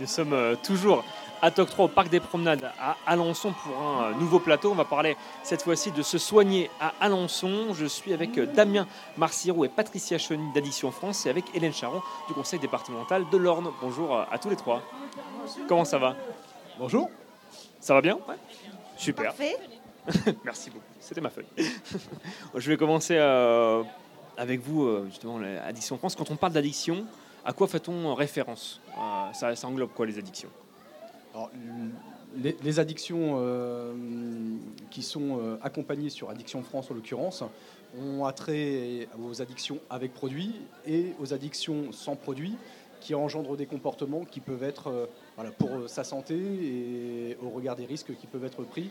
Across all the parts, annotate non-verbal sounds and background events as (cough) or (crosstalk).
Nous sommes euh, toujours à TOC 3 au Parc des Promenades à Alençon pour un euh, nouveau plateau. On va parler cette fois-ci de se soigner à Alençon. Je suis avec euh, Damien Marcirou et Patricia Cheny d'Addiction France et avec Hélène Charon du conseil départemental de l'Orne. Bonjour à tous les trois. Comment ça va? Bonjour. Ça va bien? Super. Parfait. (laughs) Merci beaucoup. C'était ma feuille. (laughs) Je vais commencer avec vous, justement, l'Addiction France. Quand on parle d'addiction, à quoi fait-on référence? Euh, ça, englobe quoi les addictions? Alors, les, addictions euh, qui sont euh, accompagnées sur Addiction France en l'occurrence ont attrait aux addictions avec produits et aux addictions sans produits qui engendrent des comportements qui peuvent être voilà, pour sa santé et au regard des risques qui peuvent être pris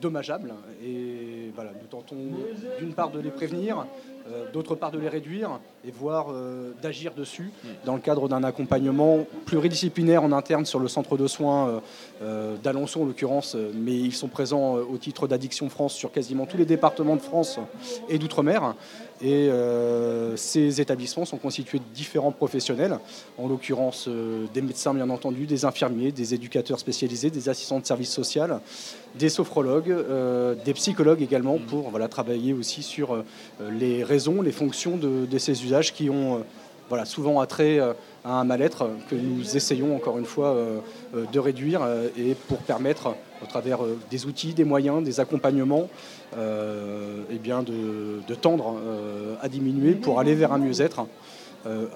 dommageables. Et nous tentons d'une part de les prévenir, euh, d'autre part de les réduire et voire euh, d'agir dessus dans le cadre d'un accompagnement pluridisciplinaire en interne sur le centre de soins euh, d'Alençon en l'occurrence, mais ils sont présents au titre d'Addiction France sur quasiment tous les départements de France et d'outre-mer. Et euh, ces établissements sont constitués de différents professionnels, en l'occurrence euh, des médecins bien entendu, des infirmiers, des éducateurs spécialisés, des assistants de services sociaux, des sophrologues, euh, des psychologues également pour voilà, travailler aussi sur les raisons, les fonctions de, de ces usages qui ont voilà, souvent attrait à un mal-être que nous essayons encore une fois de réduire et pour permettre au travers euh, des outils, des moyens, des accompagnements, euh, eh bien de, tendre euh, à diminuer pour aller vers un mieux-être.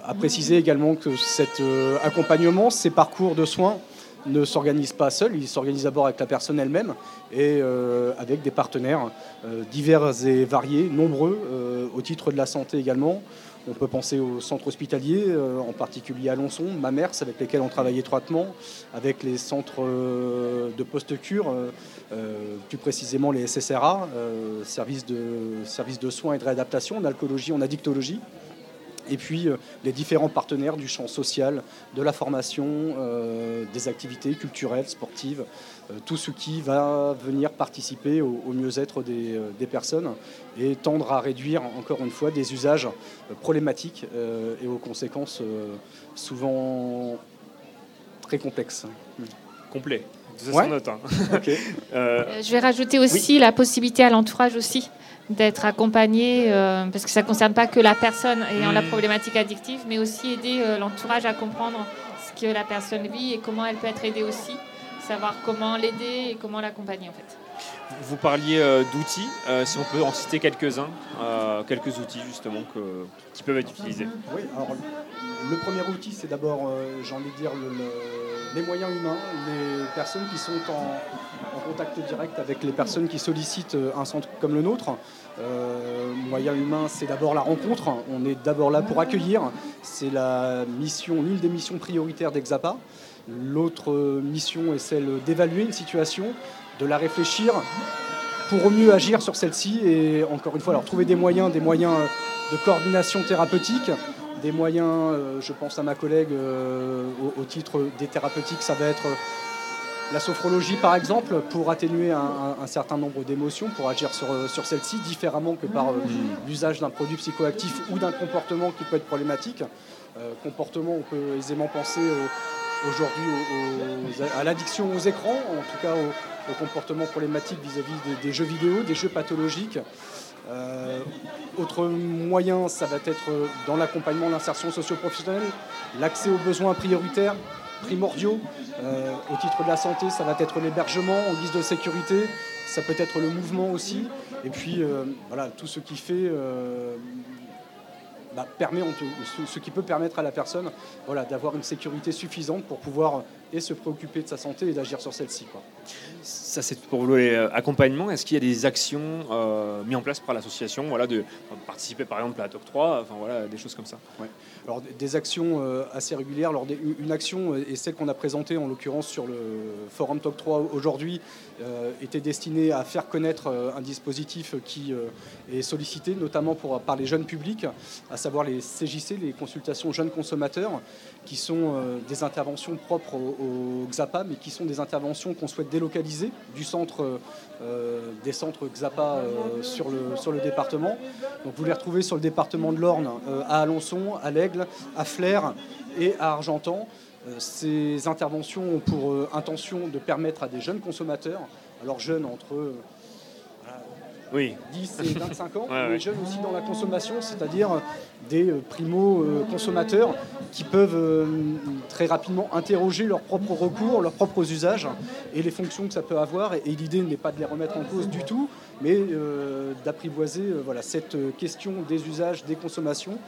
À préciser également que cet accompagnement, ces parcours de soins ne s'organisent pas seuls, ils s'organisent d'abord avec la personne elle-même et avec des partenaires divers et variés, nombreux, au titre de la santé également. On peut penser au centre hospitalier, euh, en particulier à Lonçon, Mamers, avec lesquels on travaille étroitement, avec les centres euh, de post-cure, euh, plus précisément les SSRA, services, de, services de soins et de réadaptation, en alcoolologie, en addictologie. Et puis euh, les différents partenaires du champ social, de la formation, euh, des activités culturelles, sportives, euh, tout ce qui va venir participer au, mieux-être des, personnes et tendre à réduire encore une fois des usages problématiques et aux conséquences souvent très complexes. Complet. Ça Ouais. s'en note. hein. (laughs) Euh, Euh, Je vais rajouter aussi la possibilité à l'entourage aussi d'être accompagné, euh, parce que ça ne concerne pas que la personne ayant la Mhm. problématique addictive, mais aussi aider euh, l'entourage à comprendre ce que la personne vit et comment elle peut être aidée aussi, savoir comment l'aider et comment l'accompagner en fait. Vous parliez euh, d'outils, euh, si on peut en citer quelques-uns, euh, quelques outils justement que- qui peuvent être utilisés. Oui, alors le premier outil, c'est d'abord, euh, j'ai envie de dire, le- le- les moyens humains, les personnes qui sont en, contact direct avec les personnes qui sollicitent euh, un centre comme le nôtre. Euh, moyen humain, c'est d'abord la rencontre. On est d'abord là pour accueillir. C'est la mission, l'une des missions prioritaires d'Exapa. L'autre euh, mission est celle d'évaluer une situation, de la réfléchir pour mieux agir sur celle-ci et encore une fois, alors trouver des moyens, des moyens de coordination thérapeutique, des moyens, euh, je pense à ma collègue euh, au, au titre des thérapeutiques, ça va être euh, la sophrologie par exemple, pour atténuer un, un- un certain nombre d'émotions, pour agir sur, sur celle-ci différemment que par euh, l'usage d'un produit psychoactif ou d'un comportement qui peut être problématique. Comportement, on peut aisément penser au- aujourd'hui à l'addiction aux écrans, en tout cas au, au comportement problématique vis-à-vis des, des jeux vidéo, des jeux pathologiques. Euh, autre moyen, ça va être dans l'accompagnement, l'insertion socio-professionnelle, l'accès aux besoins prioritaires, primordiaux. Euh, au titre de la santé, ça va être l'hébergement en guise de sécurité, ça peut être le mouvement aussi, et puis euh, voilà, tout ce qui fait, bah, permet, ce qui peut permettre à la personne voilà, d'avoir une sécurité suffisante pour pouvoir et se préoccuper de sa santé et d'agir sur celle-ci. Ça, c'est pour l'accompagnement. Est-ce qu'il y a des actions euh, mises en place par l'association voilà, de, enfin, participer par exemple à la TOC 3, enfin, voilà, des choses comme ça? Alors des- actions euh, assez régulières. Alors des- une action euh, et celle qu'on a présentée en l'occurrence sur le forum Talk 3 aujourd'hui euh, était destinée à faire connaître euh, un dispositif qui euh, est sollicité notamment pour, par les jeunes publics, à savoir les CJC, les consultations jeunes consommateurs, qui sont des interventions propres au, XAPA, mais qui sont des interventions qu'on souhaite délocaliser du centre, des centres XAPA sur, le, sur le département. Donc vous les retrouvez sur le département de l'Orne, à Alençon, à l'Aigle, à Flers et à Argentan. Ces interventions ont pour intention de permettre à des jeunes consommateurs, alors jeunes entre oui. 10 et 25 ans, (laughs) mais jeunes aussi dans la consommation, c'est-à-dire des euh, primo-consommateurs qui peuvent euh, très rapidement interroger leurs propres recours, leurs propres usages et les fonctions que ça peut avoir. Et, l'idée n'est pas de les remettre en cause du tout, mais euh, d'apprivoiser voilà, cette question des usages, des consommations.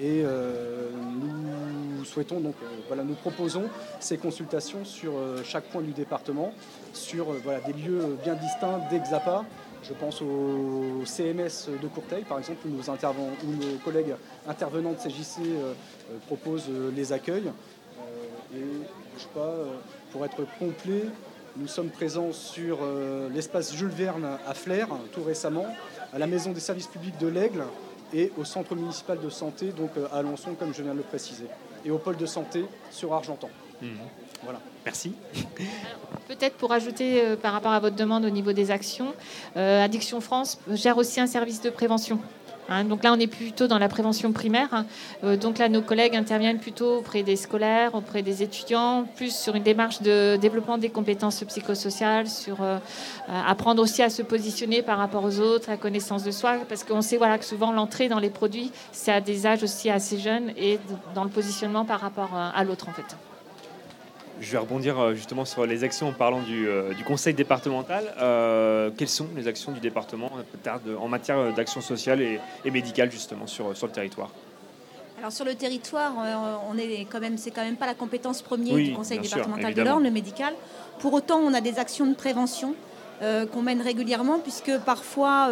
Et nous souhaitons donc, voilà, nous proposons ces consultations sur chaque point du département, sur voilà, des lieux bien distincts d'Exapa je pense au CMS de Courteil, par exemple, où nos, collègues intervenants de CJC euh, euh, proposent euh, les accueils. et je pas, pour être complet, nous sommes présents sur l'espace Jules Verne à Flers, tout récemment, à la Maison des services publics de l'Aigle et au Centre municipal de santé, donc à Alençon, comme je viens de le préciser, et au pôle de santé sur Argentan. Mmh. Voilà. Merci. Peut-être pour ajouter euh, par rapport à votre demande au niveau des actions, euh, Addiction France gère aussi un service de prévention. Hein. donc là, on est plutôt dans la prévention primaire. Hein. Euh, donc là, nos collègues interviennent plutôt auprès des scolaires, auprès des étudiants, plus sur une démarche de développement des compétences psychosociales, sur apprendre aussi à se positionner par rapport aux autres, à connaissance de soi, parce qu'on sait voilà, que souvent l'entrée dans les produits, c'est à des âges aussi assez jeunes et dans le positionnement par rapport à l'autre en fait. Je vais rebondir euh, justement sur les actions en parlant du, euh, conseil départemental. Euh, quelles sont les actions du département en matière d'action sociale et, médicale justement sur, sur le territoire? Alors sur le territoire, on est quand même, c'est quand même pas la compétence première du conseil départemental de l'Orne, le médical. Pour autant, on a des actions de prévention qu'on mène régulièrement, puisque parfois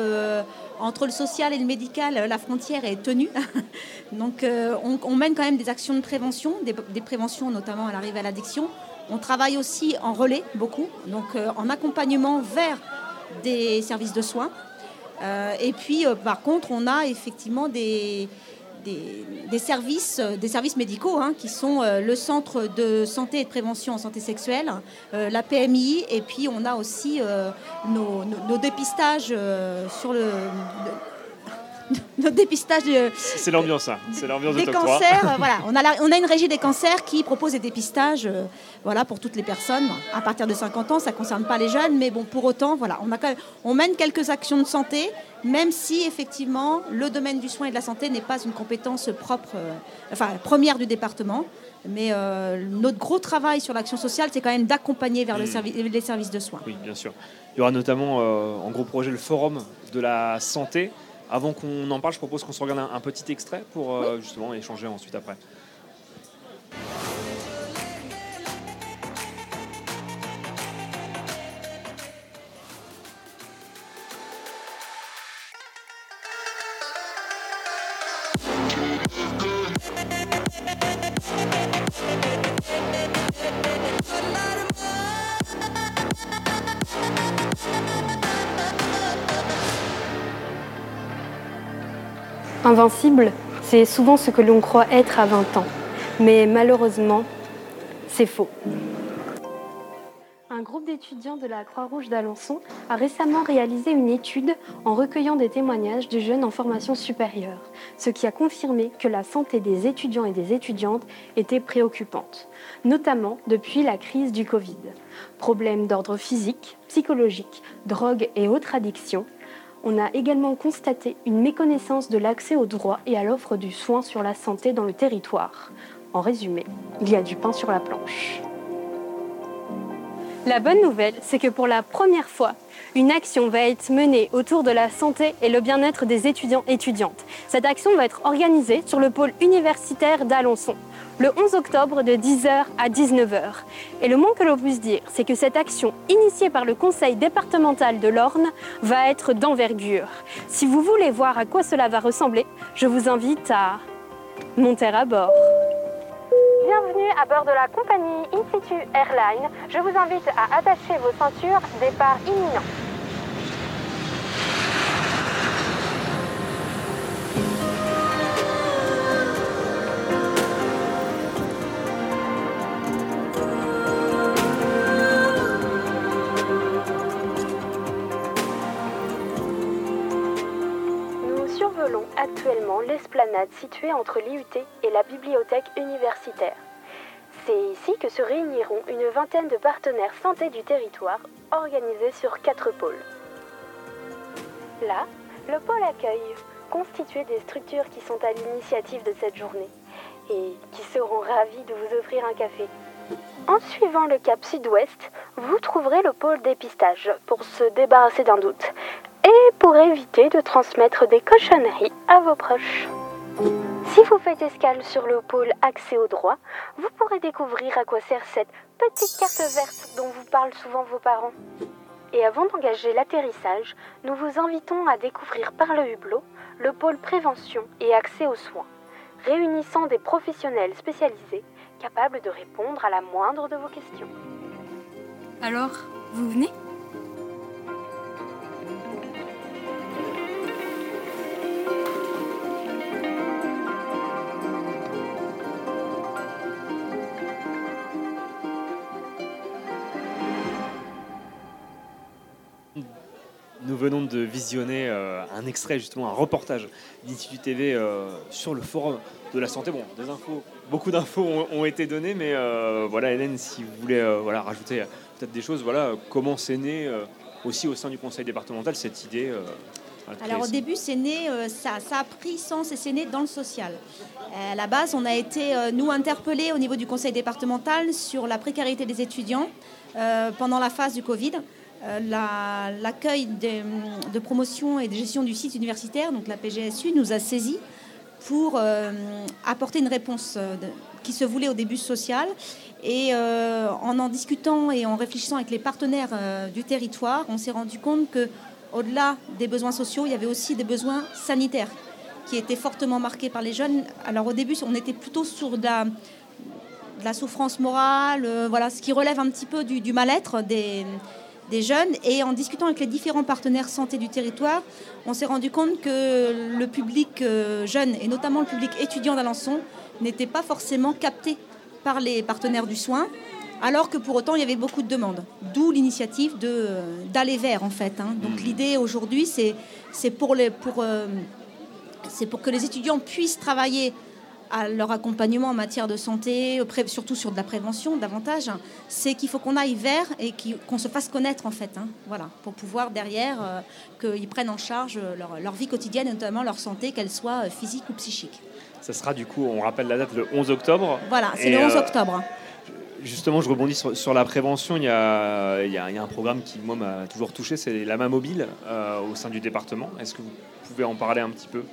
entre le social et le médical, la frontière est tenue. (laughs) Donc euh, on, mène quand même des actions de prévention, des, préventions notamment à l'arrivée à l'addiction. On travaille aussi en relais beaucoup, donc euh, en accompagnement vers des services de soins. Euh, et puis par contre, on a effectivement des, des, services, euh, des services médicaux hein, qui sont euh, le centre de santé et de prévention en santé sexuelle, euh, la PMI, et puis on a aussi nos, dépistages sur le, notre dépistage. C'est l'ambiance, ça. C'est l'ambiance des cancers. (laughs) voilà, on a, on a une régie des cancers qui propose des dépistages, voilà, pour toutes les personnes à partir de 50 ans. Ça ne concerne pas les jeunes, mais bon, pour autant, voilà, on a on mène quelques actions de santé même si effectivement le domaine du soin et de la santé n'est pas une compétence propre, euh, enfin première du département. Mais euh, notre gros travail sur l'action sociale, c'est quand même d'accompagner vers hmm. les services de soins. Oui, bien sûr. Il y aura notamment euh, en gros projet le forum de la santé. Avant qu'on en parle, je propose qu'on se regarde un, petit extrait pour justement échanger ensuite après. Invincible, c'est souvent ce que l'on croit être à 20 ans. Mais malheureusement, c'est faux. Un groupe d'étudiants de la Croix-Rouge d'Alençon a récemment réalisé une étude en recueillant des témoignages de jeunes en formation supérieure, ce qui a confirmé que la santé des étudiants et des étudiantes était préoccupante, notamment depuis la crise du Covid. Problèmes d'ordre physique, psychologique, drogue et autres addictions, on a également constaté une méconnaissance de l'accès aux droits et à l'offre du soin sur la santé dans le territoire. En résumé, il y a du pain sur la planche. La bonne nouvelle, c'est que pour la première fois, une action va être menée autour de la santé et le bien-être des étudiants et étudiantes. Cette action va être organisée sur le pôle universitaire d'Alençon le 11 octobre de 10h à 19h. Et le moins que l'on puisse dire, c'est que cette action initiée par le conseil départemental de l'Orne va être d'envergure. Si vous voulez voir à quoi cela va ressembler, je vous invite à monter à bord. Bienvenue à bord de la compagnie Institut Airline. Je vous invite à attacher vos ceintures, départ imminent. Actuellement l'esplanade située entre l'IUT et la bibliothèque universitaire. C'est ici que se réuniront une vingtaine de partenaires santé du territoire organisés sur quatre pôles. Là, le pôle accueille, constitué des structures qui sont à l'initiative de cette journée et qui seront ravis de vous offrir un café. En suivant le cap sud-ouest, vous trouverez le pôle dépistage pour se débarrasser d'un doute et pour éviter de transmettre des cochonneries à vos proches. Si vous faites escale sur le pôle accès au droit, vous pourrez découvrir à quoi sert cette petite carte verte dont vous parlent souvent vos parents. Et avant d'engager l'atterrissage, nous vous invitons à découvrir par le hublot le pôle prévention et accès aux soins, réunissant des professionnels spécialisés capables de répondre à la moindre de vos questions. Alors, vous venez? Venons de visionner euh, un extrait, justement, un reportage d'Institut TV euh, sur le forum de la santé. Bon, des infos, beaucoup d'infos ont, été données, mais euh, voilà, Hélène, si vous voulez voilà, rajouter peut-être des choses, voilà, comment c'est né aussi au sein du conseil départemental cette idée alors au début, c'est né, ça, ça, a pris sens et c'est né dans le social. À la base, on a été, nous, interpellés au niveau du conseil départemental sur la précarité des étudiants pendant la phase du Covid. Euh, l'accueil de, promotion et de gestion du site universitaire, donc la PGSU, nous a saisis pour euh, apporter une réponse euh, qui se voulait au début sociale. Et en en discutant et en réfléchissant avec les partenaires du territoire, on s'est rendu compte que au-delà des besoins sociaux, il y avait aussi des besoins sanitaires qui étaient fortement marqués par les jeunes. Alors au début, on était plutôt sur de la, souffrance morale, voilà, ce qui relève un petit peu du mal-être des, des jeunes. Et en discutant avec les différents partenaires santé du territoire, on s'est rendu compte que le public euh, jeune, et notamment le public étudiant d'Alençon, n'était pas forcément capté par les partenaires du soin, alors que pour autant il y avait beaucoup de demandes. D'où l'initiative euh, d'aller vers en fait. Hein. Donc mmh. l'idée aujourd'hui, c'est pour, les, pour, euh, pour que les étudiants puissent travailler à leur accompagnement en matière de santé, surtout sur de la prévention davantage, c'est qu'il faut qu'on aille vers et qu'on se fasse connaître en fait, hein, voilà, pour pouvoir derrière euh, qu'ils prennent en charge leur, vie quotidienne, notamment leur santé, qu'elle soit euh, physique ou psychique. Ça sera du coup, on rappelle la date, le 11 octobre. Voilà, c'est le 11 euh, octobre. Justement, je rebondis sur, la prévention. Il y, a, il, y a, un programme qui, moi, m'a toujours touché, c'est la main mobile au sein du département. Est-ce que vous pouvez en parler un petit peu?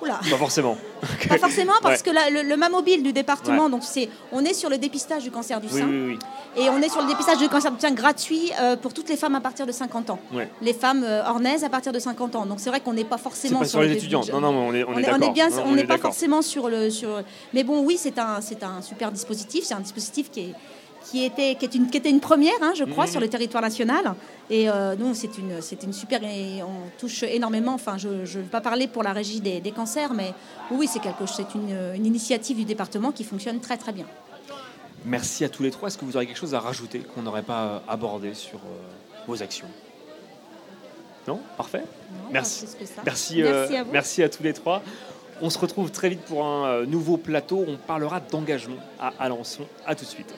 Oula. Pas forcément. (laughs) Pas forcément parce que le, le mobile du département, donc c'est, on est sur le dépistage du cancer du sein. et on est sur le dépistage du cancer du sein gratuit euh, pour toutes les femmes à partir de 50 ans. Les femmes euh, ornaises à partir de 50 ans. Donc c'est vrai qu'on n'est pas forcément sur, les étudiants. Non, non, on est, on, est, on est bien, on n'est pas forcément sur le sur. Mais bon, oui, c'est un, c'est un super dispositif. C'est un dispositif qui est qui était, qui, une, qui était une première, hein, je crois, mhm. sur le territoire national. Et euh, nous, c'est une, c'est une super. Et on touche énormément. Enfin, je ne vais pas parler pour la régie des, cancers, mais oui, c'est quelque, c'est une, une, initiative du département qui fonctionne très très bien. Merci à tous les trois. Est-ce que vous aurez quelque chose à rajouter qu'on n'aurait pas abordé sur euh, vos actions? Non? Parfait. merci. Merci, euh, merci, à merci à tous les trois. On se retrouve très vite pour un nouveau plateau. On parlera d'engagement à Alençon. À tout de suite.